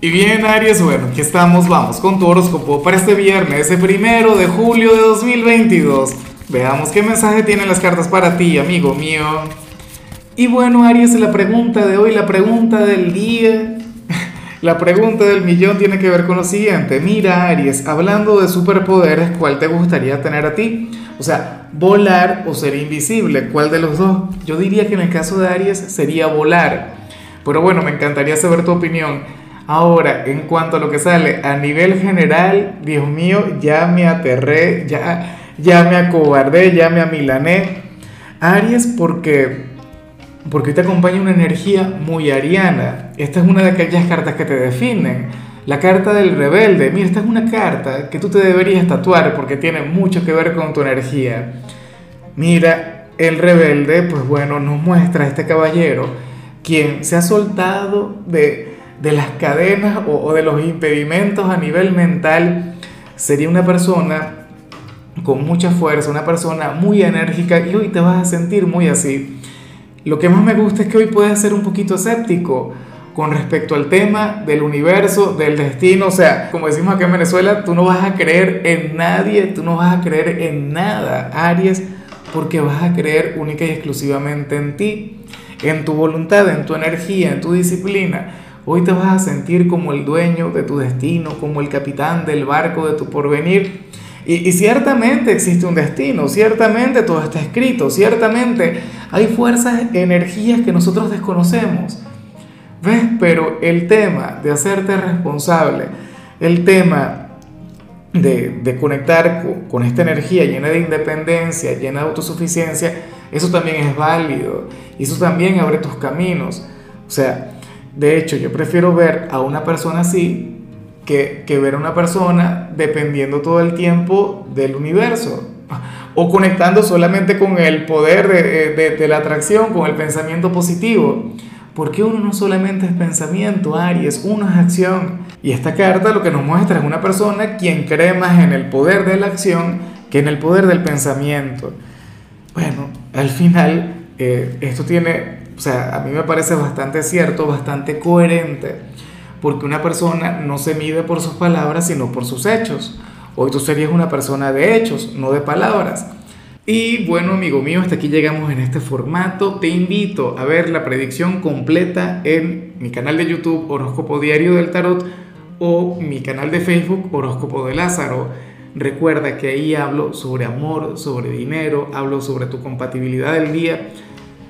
Y bien, Aries, bueno, aquí estamos, vamos con tu horóscopo para este viernes, el primero de julio de 2022. Veamos qué mensaje tienen las cartas para ti, amigo mío. Y bueno, Aries, la pregunta de hoy, la pregunta del día, la pregunta del millón tiene que ver con lo siguiente. Mira, Aries, hablando de superpoderes, ¿cuál te gustaría tener a ti? O sea, volar o ser invisible, ¿cuál de los dos? Yo diría que en el caso de Aries sería volar. Pero bueno, me encantaría saber tu opinión. Ahora, en cuanto a lo que sale a nivel general, Dios mío, ya me aterré, ya, ya me acobardé, ya me amilané. Aries porque, porque te acompaña una energía muy ariana. Esta es una de aquellas cartas que te definen. La carta del rebelde. Mira, esta es una carta que tú te deberías tatuar porque tiene mucho que ver con tu energía. Mira, el rebelde, pues bueno, nos muestra a este caballero quien se ha soltado de de las cadenas o, de los impedimentos a nivel mental, sería una persona con mucha fuerza, una persona muy enérgica y hoy te vas a sentir muy así. Lo que más me gusta es que hoy puedes ser un poquito escéptico con respecto al tema del universo, del destino. O sea, como decimos acá en Venezuela, tú no vas a creer en nadie, tú no vas a creer en nada, Aries, porque vas a creer única y exclusivamente en ti, en tu voluntad, en tu energía, en tu disciplina. Hoy te vas a sentir como el dueño de tu destino, como el capitán del barco de tu porvenir. Y, ciertamente existe un destino, ciertamente todo está escrito, ciertamente hay fuerzas, energías que nosotros desconocemos. ¿Ves? Pero el tema de hacerte responsable, el tema de, conectar con, con, esta energía llena de independencia, llena de autosuficiencia, eso también es válido. Y eso también abre tus caminos. O sea, de hecho, yo prefiero ver a una persona así que, ver a una persona dependiendo todo el tiempo del universo o conectando solamente con el poder de, la atracción, con el pensamiento positivo. Porque uno no solamente es pensamiento, Aries, uno es acción. Y esta carta lo que nos muestra es una persona quien cree más en el poder de la acción que en el poder del pensamiento. Bueno, al final eh, esto tiene o sea, a mí me parece bastante cierto, bastante coherente, porque una persona no se mide por sus palabras, sino por sus hechos. Hoy tú serías una persona de hechos, no de palabras. Y bueno, amigo mío, hasta aquí llegamos en este formato. Te invito a ver la predicción completa en mi canal de YouTube Horóscopo Diario del Tarot o mi canal de Facebook Horóscopo de Lázaro. Recuerda que ahí hablo sobre amor, sobre dinero, hablo sobre tu compatibilidad del día